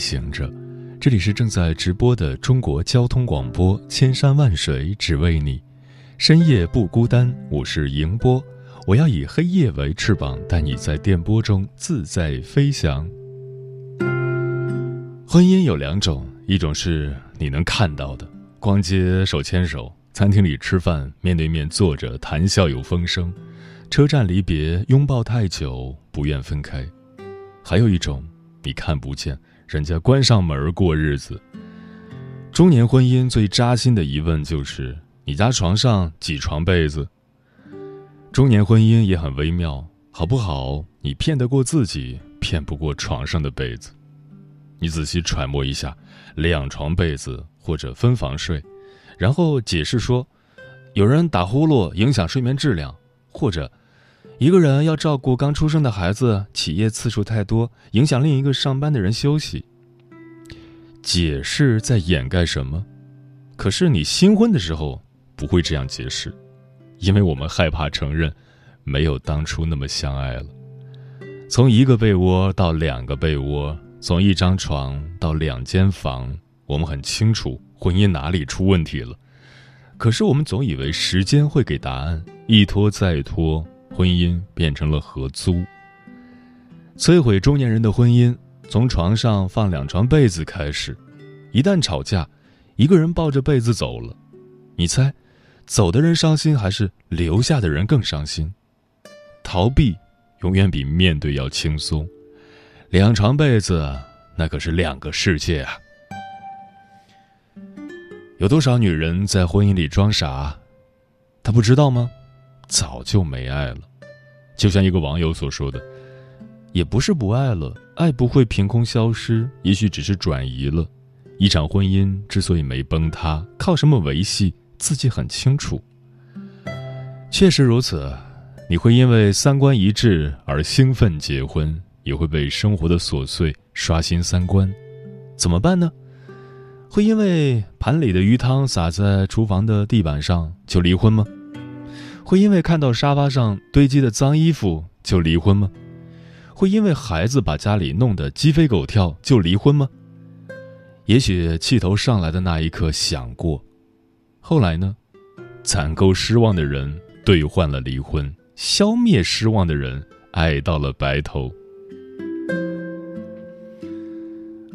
行者，这里是正在直播的中国交通广播，千山万水只为你，深夜不孤单。我是迎波，我要以黑夜为翅膀，带你在电波中自在飞翔。婚姻有两种，一种是你能看到的，逛街手牵手，餐厅里吃饭面对面坐着谈笑有风声，车站离别拥抱太久不愿分开。还有一种，你看不见，人家关上门过日子。中年婚姻最扎心的疑问就是：你家床上几床被子？中年婚姻也很微妙，好不好？你骗得过自己，骗不过床上的被子。你仔细揣摩一下，两床被子或者分房睡，然后解释说，有人打呼噜影响睡眠质量，或者。一个人要照顾刚出生的孩子，起夜次数太多，影响另一个上班的人休息。解释在掩盖什么？可是你新婚的时候不会这样解释，因为我们害怕承认，没有当初那么相爱了。从一个被窝到两个被窝，从一张床到两间房，我们很清楚婚姻哪里出问题了。可是我们总以为时间会给答案，一拖再拖。婚姻变成了合租。摧毁中年人的婚姻，从床上放两床被子开始。一旦吵架，一个人抱着被子走了，你猜，走的人伤心还是留下的人更伤心？逃避永远比面对要轻松。两床被子，那可是两个世界啊！有多少女人在婚姻里装傻？她不知道吗？早就没爱了，就像一个网友所说的，也不是不爱了，爱不会凭空消失，也许只是转移了。一场婚姻之所以没崩塌，靠什么维系，自己很清楚。确实如此，你会因为三观一致而兴奋结婚，也会被生活的琐碎刷新三观。怎么办呢？会因为盘里的鱼汤洒在厨房的地板上就离婚吗？会因为看到沙发上堆积的脏衣服就离婚吗？会因为孩子把家里弄得鸡飞狗跳就离婚吗？也许气头上来的那一刻想过，后来呢？攒够失望的人兑换了离婚，消灭失望的人爱到了白头。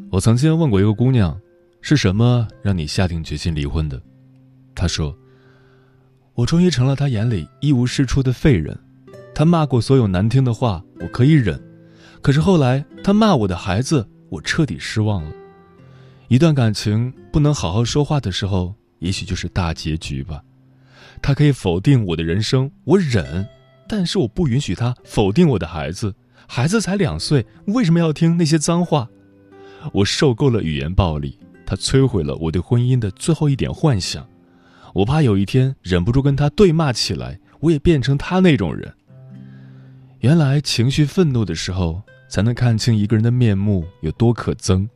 我曾经问过一个姑娘，是什么让你下定决心离婚的？她说。我终于成了他眼里一无是处的废人，他骂过所有难听的话，我可以忍，可是后来他骂我的孩子，我彻底失望了。一段感情不能好好说话的时候，也许就是大结局吧。他可以否定我的人生，我忍，但是我不允许他否定我的孩子。孩子才两岁，为什么要听那些脏话？我受够了语言暴力，他摧毁了我对婚姻的最后一点幻想。我怕有一天忍不住跟他对骂起来，我也变成他那种人。原来情绪愤怒的时候，才能看清一个人的面目有多可憎。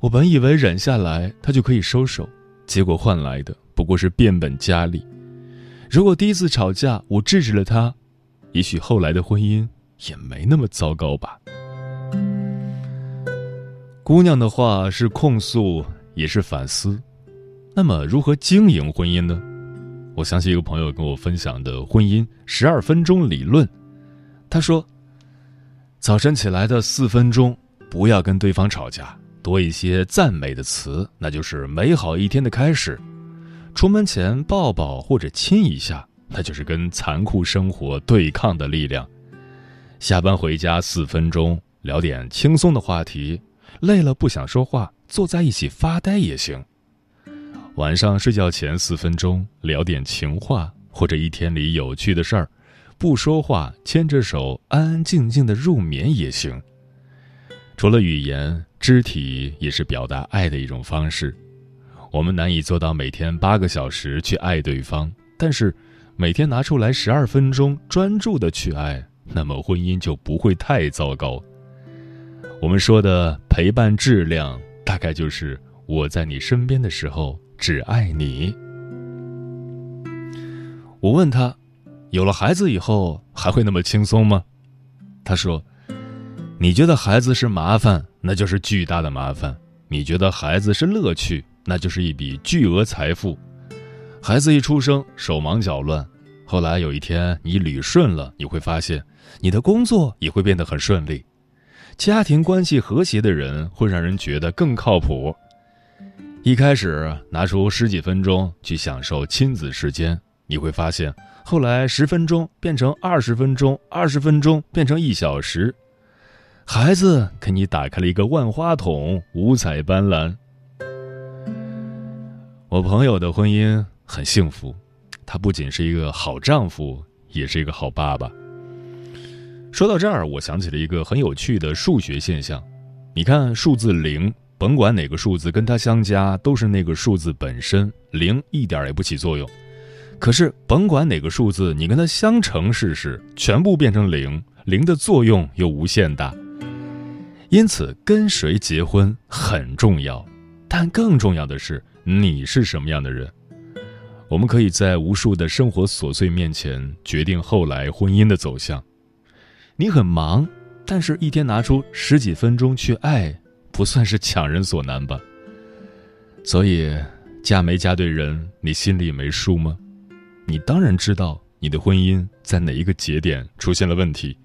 我本以为忍下来他就可以收手，结果换来的不过是变本加厉。如果第一次吵架我制止了他，也许后来的婚姻也没那么糟糕吧。姑娘的话是控诉，也是反思。那么如何经营婚姻呢？我想起一个朋友跟我分享的婚姻十二分钟理论。他说：早晨起来的四分钟，不要跟对方吵架，多一些赞美的词，那就是美好一天的开始。出门前抱抱或者亲一下，那就是跟残酷生活对抗的力量。下班回家四分钟，聊点轻松的话题，累了不想说话，坐在一起发呆也行。晚上睡觉前四分钟聊点情话，或者一天里有趣的事儿，不说话，牵着手，安安静静的入眠也行。除了语言，肢体也是表达爱的一种方式。我们难以做到每天八个小时去爱对方，但是每天拿出来十二分钟专注的去爱，那么婚姻就不会太糟糕。我们说的陪伴质量，大概就是我在你身边的时候只爱你。我问他，有了孩子以后还会那么轻松吗？他说：“你觉得孩子是麻烦，那就是巨大的麻烦；你觉得孩子是乐趣，那就是一笔巨额财富。孩子一出生手忙脚乱，后来有一天你捋顺了，你会发现你的工作也会变得很顺利。家庭关系和谐的人会让人觉得更靠谱。一开始拿出十几分钟去享受亲子时间。”你会发现，后来十分钟变成二十分钟，二十分钟变成一小时，孩子给你打开了一个万花筒，五彩斑斓。我朋友的婚姻很幸福，他不仅是一个好丈夫，也是一个好爸爸。说到这儿，我想起了一个很有趣的数学现象。你看，数字零，甭管哪个数字跟它相加，都是那个数字本身，零一点也不起作用。可是，甭管哪个数字，你跟它相乘试试，全部变成零，零的作用又无限大。因此，跟谁结婚很重要，但更重要的是你是什么样的人。我们可以在无数的生活琐碎面前决定后来婚姻的走向。你很忙，但是一天拿出十几分钟去爱，不算是强人所难吧？所以，嫁没嫁对人，你心里没数吗？你当然知道你的婚姻在哪一个节点出现了问题。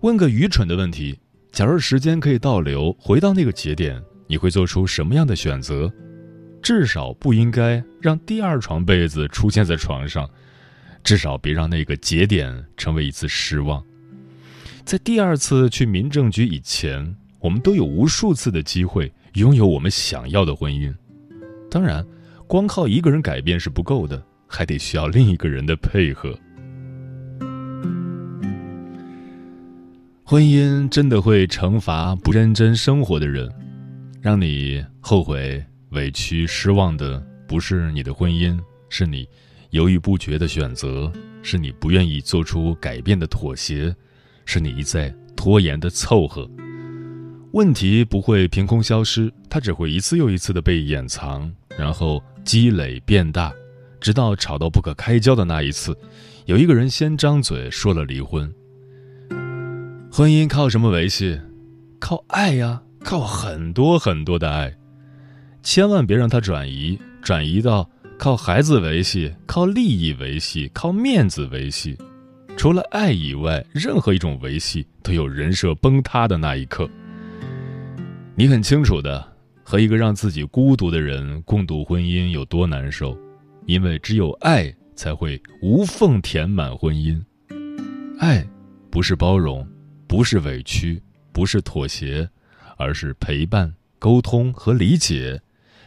问个愚蠢的问题：假如时间可以倒流，回到那个节点，你会做出什么样的选择？至少不应该让第二床被子出现在床上，至少别让那个节点成为一次失望。在第二次去民政局以前，我们都有无数次的机会拥有我们想要的婚姻。当然，光靠一个人改变是不够的。还得需要另一个人的配合。婚姻真的会惩罚不认真生活的人，让你后悔、委屈、失望的不是你的婚姻，是你犹豫不决的选择，是你不愿意做出改变的妥协，是你一再拖延的凑合。问题不会凭空消失，它只会一次又一次的被掩藏，然后积累变大。直到吵到不可开交的那一次，有一个人先张嘴说了离婚。婚姻靠什么维系？靠爱呀，靠很多很多的爱。千万别让它转移，转移到靠孩子维系、靠利益维系、靠面子维系。除了爱以外，任何一种维系都有人设崩塌的那一刻。你很清楚的，和一个让自己孤独的人共度婚姻有多难受。因为只有爱才会无缝填满婚姻，爱不是包容，不是委屈，不是妥协，而是陪伴、沟通和理解，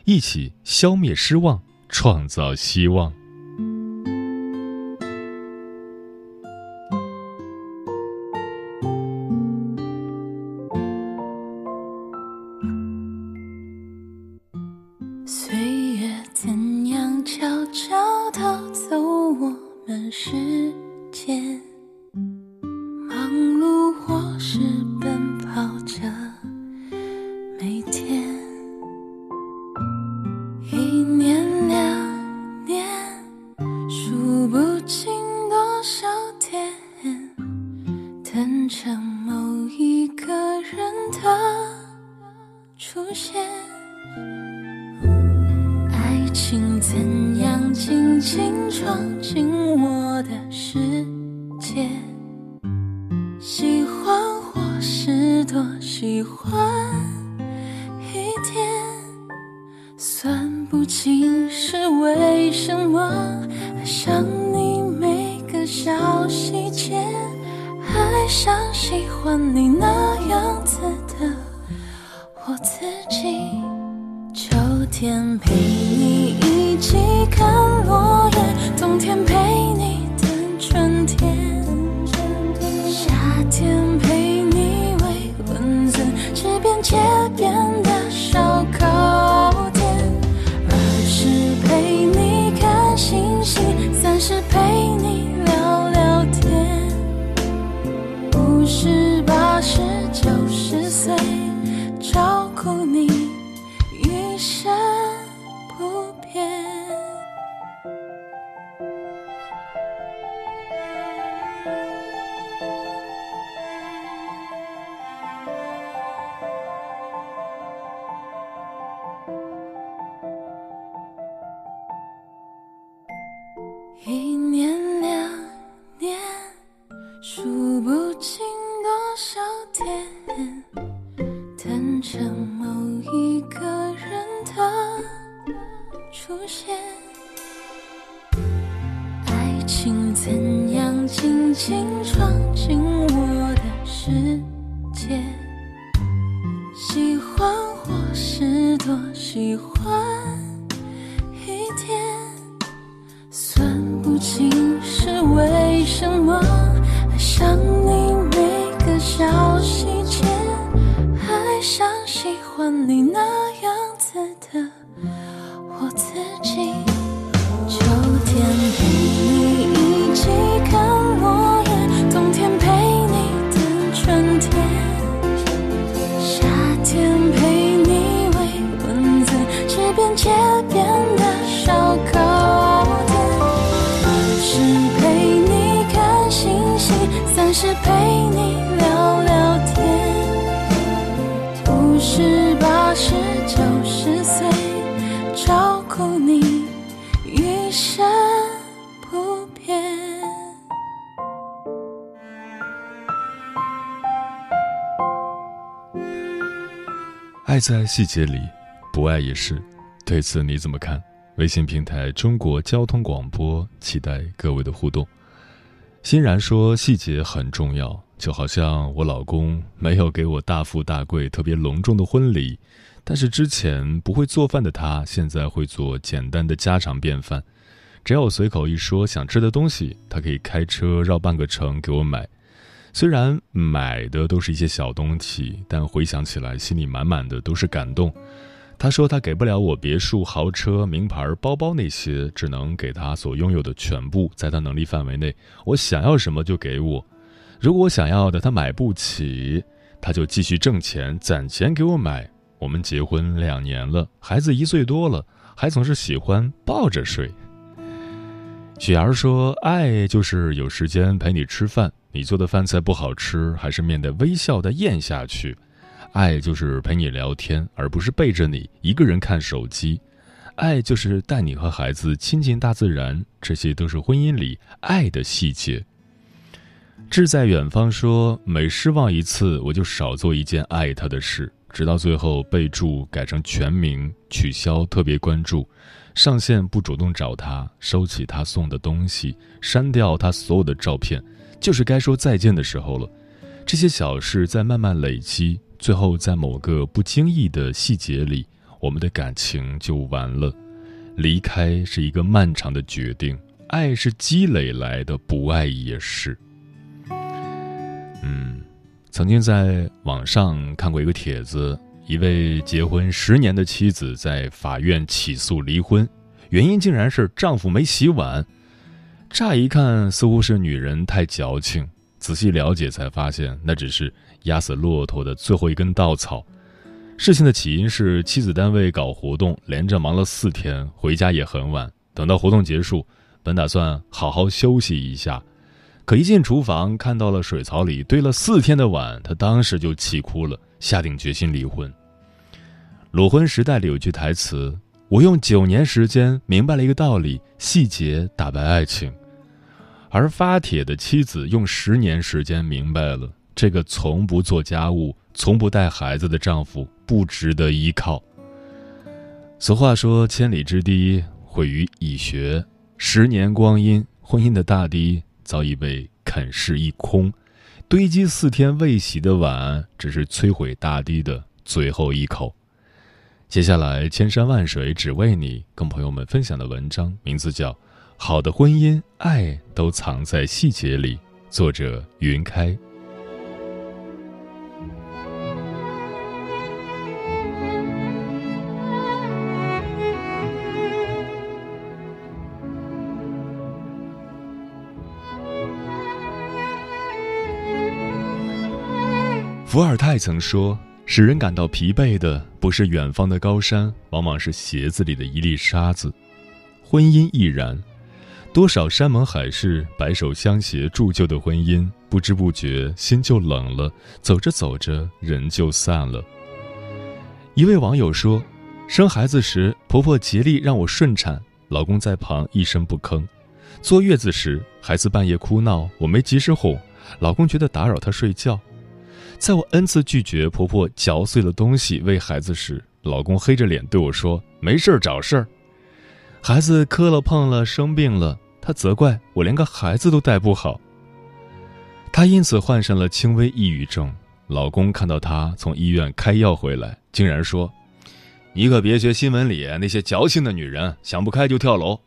一起消灭失望，创造希望。我的世界喜欢或是多喜欢一点，算不清是为什么，爱上你每个小细节，爱上喜欢你那样子的我自己。秋天陪你一起看落叶，冬天陪。街边的烧烤店二十陪你看星星三十陪你聊聊天。五十八十九十岁交算爱在细节里，不爱也是。对此你怎么看？微信平台中国交通广播，期待各位的互动。欣然说：“细节很重要，就好像我老公没有给我大富大贵、特别隆重的婚礼，但是之前不会做饭的他，现在会做简单的家常便饭。只要我随口一说想吃的东西，他可以开车绕半个城给我买。虽然买的都是一些小东西，但回想起来，心里满满的都是感动。”他说：“他给不了我别墅、豪车、名牌包包那些，只能给他所拥有的全部，在他能力范围内，我想要什么就给我。如果我想要的他买不起，他就继续挣钱攒钱给我买。我们结婚两年了，孩子一岁多了，还总是喜欢抱着睡。”雪儿说：“爱就是有时间陪你吃饭，你做的饭菜不好吃，还是面带微笑的咽下去。”爱就是陪你聊天，而不是背着你一个人看手机；爱就是带你和孩子亲近大自然，这些都是婚姻里爱的细节。志在远方说：“每失望一次，我就少做一件爱他的事，直到最后备注改成全名，取消特别关注，上线不主动找他，收起他送的东西，删掉他所有的照片，就是该说再见的时候了。这些小事在慢慢累积。”最后，在某个不经意的细节里，我们的感情就完了。离开是一个漫长的决定，爱是积累来的，不爱也是。嗯，曾经在网上看过一个帖子，一位结婚十年的妻子在法院起诉离婚，原因竟然是丈夫没洗碗。乍一看，似乎是女人太矫情，仔细了解才发现，那只是。压死骆驼的最后一根稻草。事情的起因是妻子单位搞活动，连着忙了四天，回家也很晚。等到活动结束，本打算好好休息一下，可一进厨房看到了水槽里堆了四天的碗，他当时就气哭了，下定决心离婚。裸婚时代里有句台词：“我用九年时间明白了一个道理，细节打败爱情。”而发帖的妻子用十年时间明白了。这个从不做家务、从不带孩子的丈夫不值得依靠。俗话说：“千里之堤毁于蚁穴。”十年光阴，婚姻的大堤早已被啃噬一空，堆积四天未洗的碗，只是摧毁大堤的最后一口。接下来，千山万水只为你，跟朋友们分享的文章名字叫《好的婚姻，爱都藏在细节里》，作者云开。伏尔泰曾说：“使人感到疲惫的不是远方的高山，往往是鞋子里的一粒沙子。”婚姻亦然，多少山盟海誓、白手相携铸就的婚姻，不知不觉心就冷了，走着走着人就散了。一位网友说：“生孩子时，婆婆竭力让我顺产，老公在旁一声不吭；坐月子时，孩子半夜哭闹，我没及时哄，老公觉得打扰她睡觉。”在我 n 次拒绝婆婆嚼碎了东西喂孩子时，老公黑着脸对我说：“没事儿找事儿。”孩子磕了碰了生病了，他责怪我连个孩子都带不好。他因此患上了轻微抑郁症。老公看到他从医院开药回来，竟然说：“你可别学新闻里那些矫情的女人，想不开就跳楼。”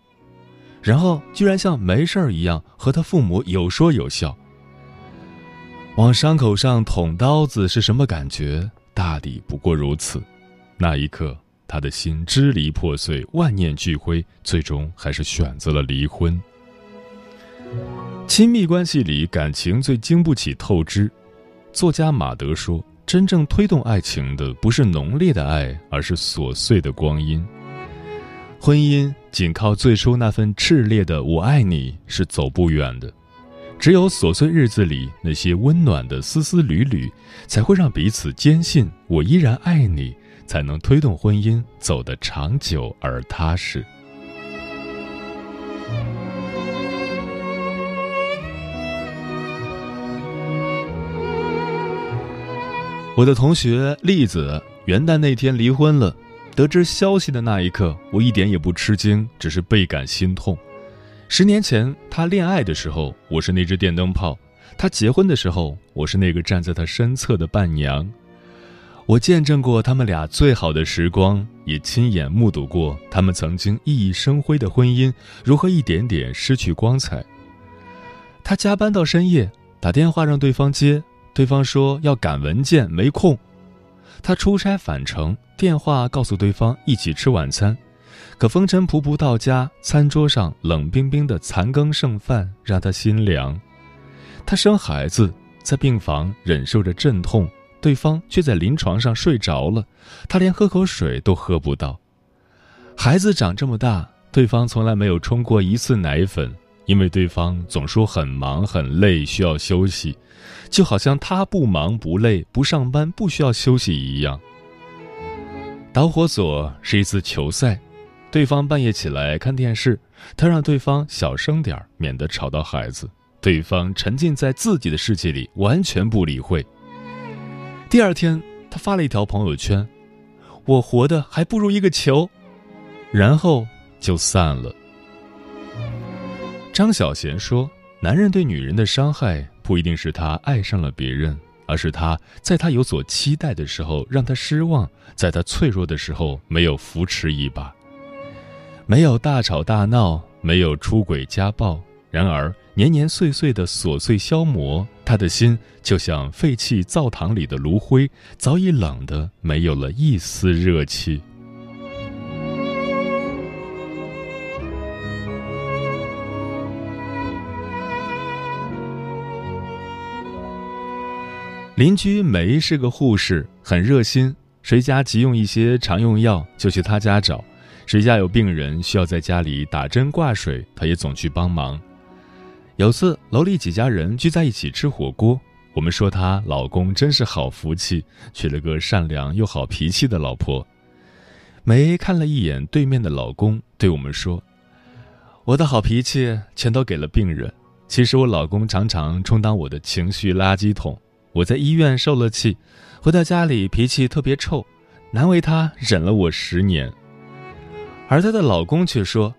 然后居然像没事儿一样和他父母有说有笑。往伤口上捅刀子是什么感觉？大抵不过如此。那一刻，他的心支离破碎，万念俱灰，最终还是选择了离婚。亲密关系里，感情最经不起透支。作家马德说：“真正推动爱情的，不是浓烈的爱，而是琐碎的光阴。婚姻仅靠最初那份炽烈的‘我爱你’是走不远的。”只有琐碎日子里那些温暖的丝丝缕缕，才会让彼此坚信我依然爱你，才能推动婚姻走得长久而踏实。我的同学栗子元旦那天离婚了，得知消息的那一刻，我一点也不吃惊，只是倍感心痛。十年前，他恋爱的时候，我是那只电灯泡；他结婚的时候，我是那个站在他身侧的伴娘。我见证过他们俩最好的时光，也亲眼目睹过他们曾经熠熠生辉的婚姻如何一点点失去光彩。他加班到深夜，打电话让对方接，对方说要赶文件，没空。他出差返程，电话告诉对方一起吃晚餐。可风尘仆仆到家，餐桌上冷冰冰的残羹剩饭让他心凉。他生孩子，在病房忍受着阵痛，对方却在临床上睡着了，他连喝口水都喝不到。孩子长这么大，对方从来没有冲过一次奶粉，因为对方总说很忙很累，需要休息，就好像他不忙不累不上班不需要休息一样。导火索是一次球赛。对方半夜起来看电视，他让对方小声点免得吵到孩子。对方沉浸在自己的世界里，完全不理会。第二天，他发了一条朋友圈：“我活的还不如一个球。”然后就散了。张小娴说：“男人对女人的伤害，不一定是他爱上了别人，而是他在他有所期待的时候让他失望，在他脆弱的时候没有扶持一把。”没有大吵大闹，没有出轨家暴，然而年年岁岁的琐碎消磨，他的心就像废弃灶堂里的炉灰，早已冷得没有了一丝热气。邻居梅是个护士，很热心，谁家急用一些常用药，就去他家找。谁家有病人需要在家里打针挂水，她也总去帮忙。有次楼里几家人聚在一起吃火锅，我们说她老公真是好福气，娶了个善良又好脾气的老婆。梅看了一眼对面的老公，对我们说：“我的好脾气全都给了病人。其实我老公常常充当我的情绪垃圾桶。我在医院受了气，回到家里脾气特别臭，难为他忍了我十年。”而她的老公却说：“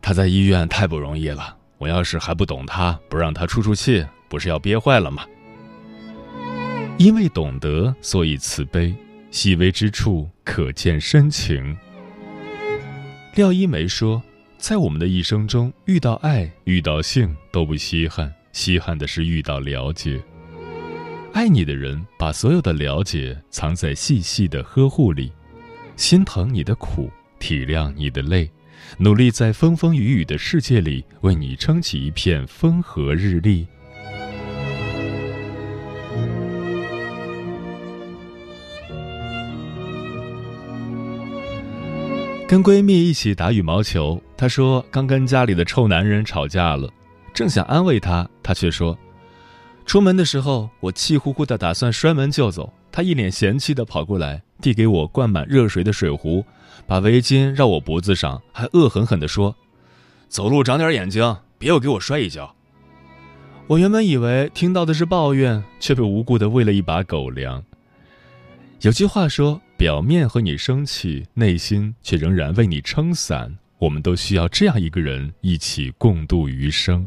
她在医院太不容易了，我要是还不懂他，不让他出出气，不是要憋坏了吗？”因为懂得，所以慈悲，细微之处可见深情。廖一梅说：“在我们的一生中，遇到爱、遇到性都不稀罕，稀罕的是遇到了解。爱你的人，把所有的了解藏在细细的呵护里，心疼你的苦。”体谅你的累，努力在风风雨雨的世界里为你撑起一片风和日丽。跟闺蜜一起打羽毛球她说刚跟家里的臭男人吵架了正想安慰她她却说出门的时候，我气呼呼的打算摔门就走，他一脸嫌弃的跑过来，递给我灌满热水的水壶，把围巾绕我脖子上，还恶狠狠地说：‘走路长点眼睛，别又给我摔一跤。’我原本以为听到的是抱怨，却被无故的喂了一把狗粮。有句话说：“表面和你生气，内心却仍然为你撑伞。”我们都需要这样一个人，一起共度余生。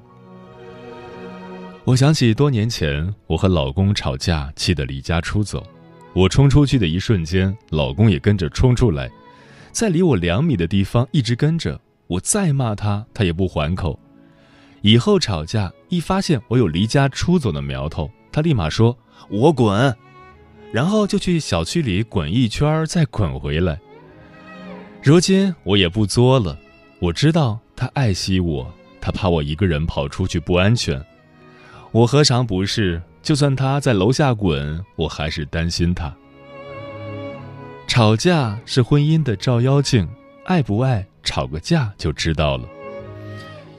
我想起多年前，我和老公吵架，气得离家出走。我冲出去的一瞬间，老公也跟着冲出来，在离我两米的地方一直跟着。我再骂他，他也不还口。以后吵架，一发现我有离家出走的苗头，他立马说：“我滚。”然后就去小区里滚一圈，再滚回来。如今我也不作了，我知道他爱惜我，他怕我一个人跑出去不安全。我何尝不是？就算他在楼下滚，我还是担心他。吵架是婚姻的照妖镜，爱不爱，吵个架就知道了。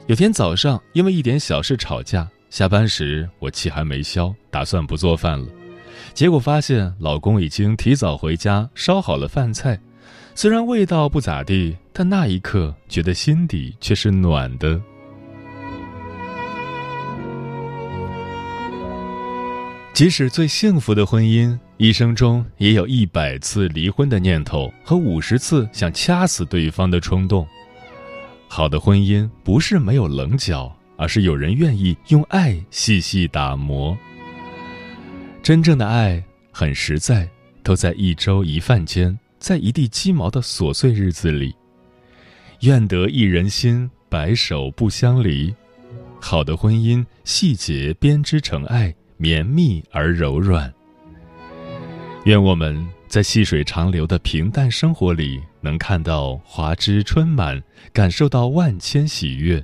有天早上，因为一点小事吵架，下班时我气还没消，打算不做饭了。结果发现老公已经提早回家烧好了饭菜，虽然味道不咋地，但那一刻觉得心底却是暖的。即使最幸福的婚姻，一生中也有一百次离婚的念头和五十次想掐死对方的冲动。好的婚姻不是没有棱角，而是有人愿意用爱细细打磨。真正的爱很实在，都在一粥一饭间，在一地鸡毛的琐碎日子里。愿得一人心，白首不相离。好的婚姻，细节编织成爱，绵密而柔软。愿我们在细水长流的平淡生活里，能看到华枝春满，感受到万千喜悦。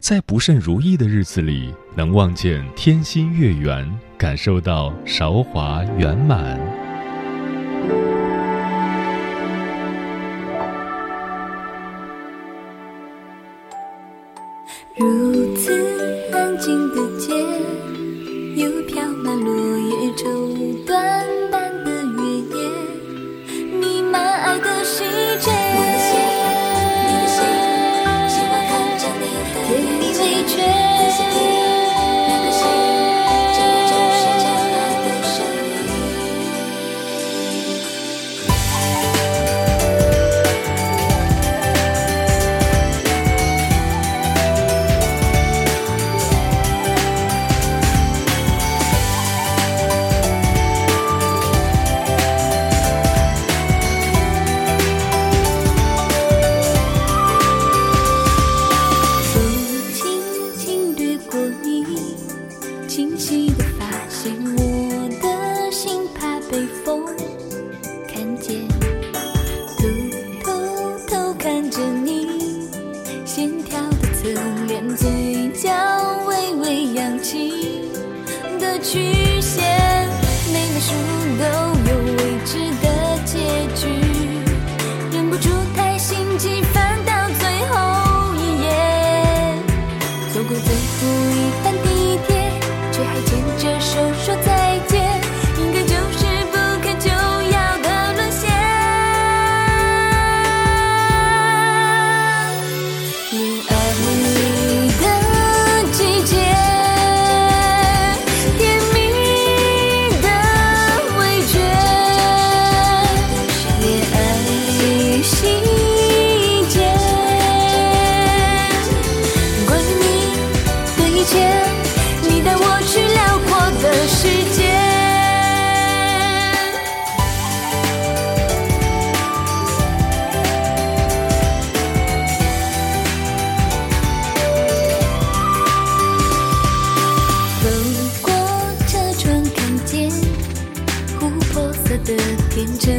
在不甚如意的日子里，能望见天心月圆，感受到韶华圆满。如此安静的蜜天，真